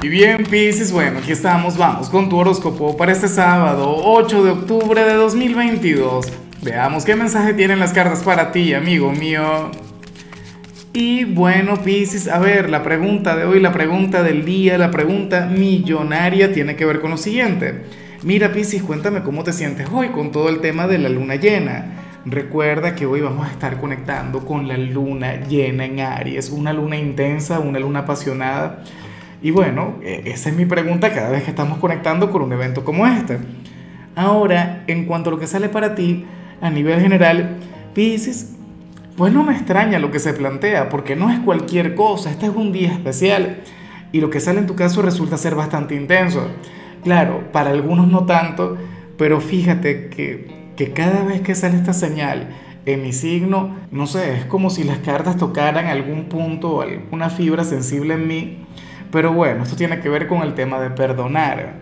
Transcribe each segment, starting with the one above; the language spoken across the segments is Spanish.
Y bien, Pisces, bueno, aquí estamos, vamos con tu horóscopo para este sábado, 8 de octubre de 2022. Veamos qué mensaje tienen las cartas para ti, amigo mío. Y bueno, Pisces, a ver, la pregunta de hoy, la pregunta del día, la pregunta millonaria tiene que ver con lo siguiente. Mira, Pisces, cuéntame cómo te sientes hoy con todo el tema de la luna llena. Recuerda que hoy vamos a estar conectando con la luna llena en Aries, una luna intensa, una luna apasionada y bueno, e, esa es mi pregunta cada vez que estamos conectando con un evento como este. Ahora, en cuanto a lo que sale para ti, a nivel general, Pisces, pues no me extraña lo que se plantea, porque no es cualquier cosa, este es un día especial y lo que sale en tu caso resulta ser bastante intenso. Claro, para algunos no tanto, pero fíjate que, que cada vez que sale esta señal en mi signo, no sé, es como si las cartas tocaran algún punto o alguna fibra sensible en mí pero bueno, esto tiene que ver con el tema de perdonar.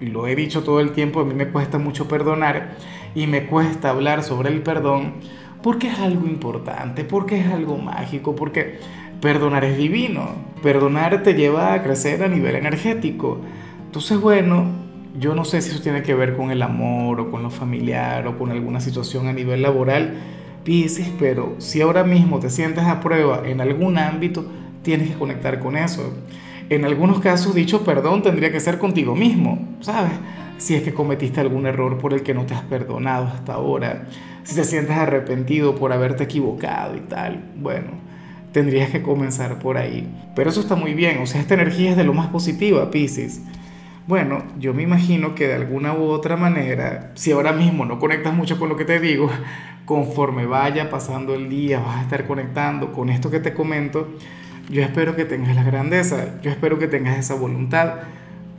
Lo he dicho todo el tiempo, a mí me cuesta mucho perdonar y me cuesta hablar sobre el perdón porque es algo importante, porque es algo mágico, porque perdonar es divino, perdonar te lleva a crecer a nivel energético. Entonces, bueno, yo no sé si eso tiene que ver con el amor o con lo familiar o con alguna situación a nivel laboral, Pisces, pero si ahora mismo te sientes a prueba en algún ámbito, tienes que conectar con eso. En algunos casos, dicho perdón tendría que ser contigo mismo, ¿sabes? Si es que cometiste algún error por el que no te has perdonado hasta ahora, si te sientes arrepentido por haberte equivocado y tal, bueno, tendrías que comenzar por ahí. Pero eso está muy bien, o sea, esta energía es de lo más positiva, Pisces. Bueno, yo me imagino que de alguna u otra manera, si ahora mismo no conectas mucho con lo que te digo, conforme vaya pasando el día vas a estar conectando con esto que te comento, yo espero que tengas la grandeza, yo espero que tengas esa voluntad,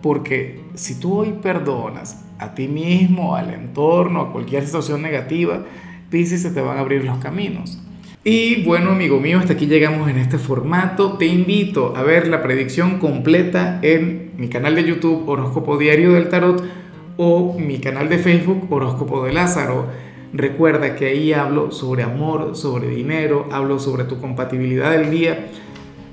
porque si tú hoy perdonas a ti mismo, al entorno, a cualquier situación negativa, Pisces se te van a abrir los caminos. Y bueno, amigo mío, hasta aquí llegamos en este formato. Te invito a ver la predicción completa en mi canal de YouTube Horóscopo Diario del Tarot o mi canal de Facebook Horóscopo de Lázaro. Recuerda que ahí hablo sobre amor, sobre dinero, hablo sobre tu compatibilidad del día